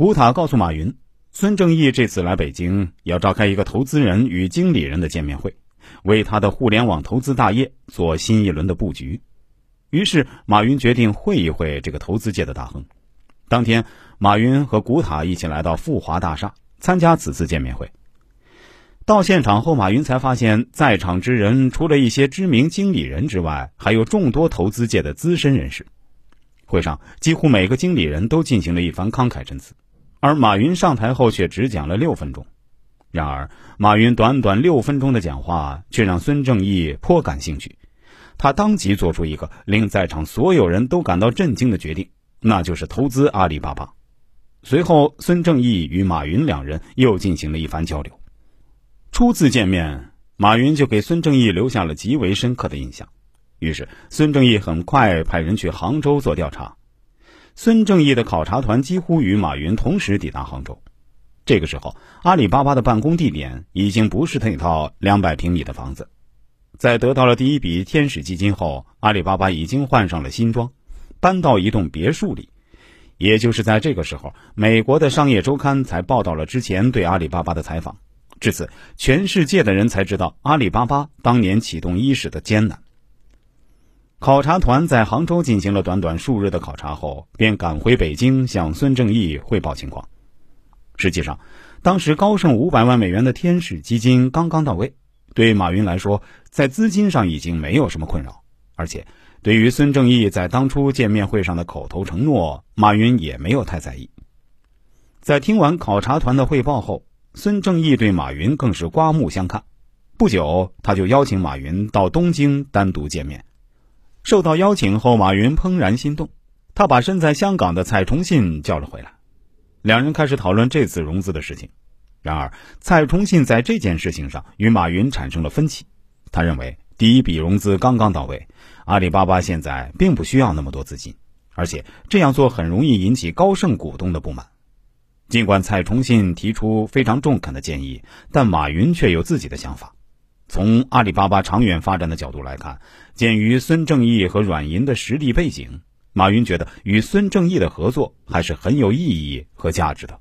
古塔告诉马云，孙正义这次来北京要召开一个投资人与经理人的见面会，为他的互联网投资大业做新一轮的布局。于是，马云决定会一会这个投资界的大亨。当天，马云和古塔一起来到富华大厦参加此次见面会。到现场后，马云才发现，在场之人除了一些知名经理人之外，还有众多投资界的资深人士。会上，几乎每个经理人都进行了一番慷慨陈词，而马云上台后却只讲了六分钟。然而，马云短短六分钟的讲话却让孙正义颇感兴趣，他当即做出一个令在场所有人都感到震惊的决定，那就是投资阿里巴巴。随后，孙正义与马云两人又进行了一番交流。初次见面，马云就给孙正义留下了极为深刻的印象。于是，孙正义很快派人去杭州做调查。孙正义的考察团几乎与马云同时抵达杭州。这个时候，阿里巴巴的办公地点已经不是那套两百平米的房子。在得到了第一笔天使基金后，阿里巴巴已经换上了新装，搬到一栋别墅里。也就是在这个时候，美国的商业周刊才报道了之前对阿里巴巴的采访。至此，全世界的人才知道阿里巴巴当年启动伊始的艰难。考察团在杭州进行了短短数日的考察后，便赶回北京向孙正义汇报情况。实际上，当时高盛五百万美元的天使基金刚刚到位，对马云来说，在资金上已经没有什么困扰。而且，对于孙正义在当初见面会上的口头承诺，马云也没有太在意。在听完考察团的汇报后，孙正义对马云更是刮目相看，不久他就邀请马云到东京单独见面。受到邀请后，马云怦然心动，他把身在香港的蔡崇信叫了回来，两人开始讨论这次融资的事情。然而，蔡崇信在这件事情上与马云产生了分歧。他认为，第一笔融资刚刚到位，阿里巴巴现在并不需要那么多资金，而且这样做很容易引起高盛股东的不满。尽管蔡崇信提出非常中肯的建议，但马云却有自己的想法。从阿里巴巴长远发展的角度来看，鉴于孙正义和软银的实力背景，马云觉得与孙正义的合作还是很有意义和价值的。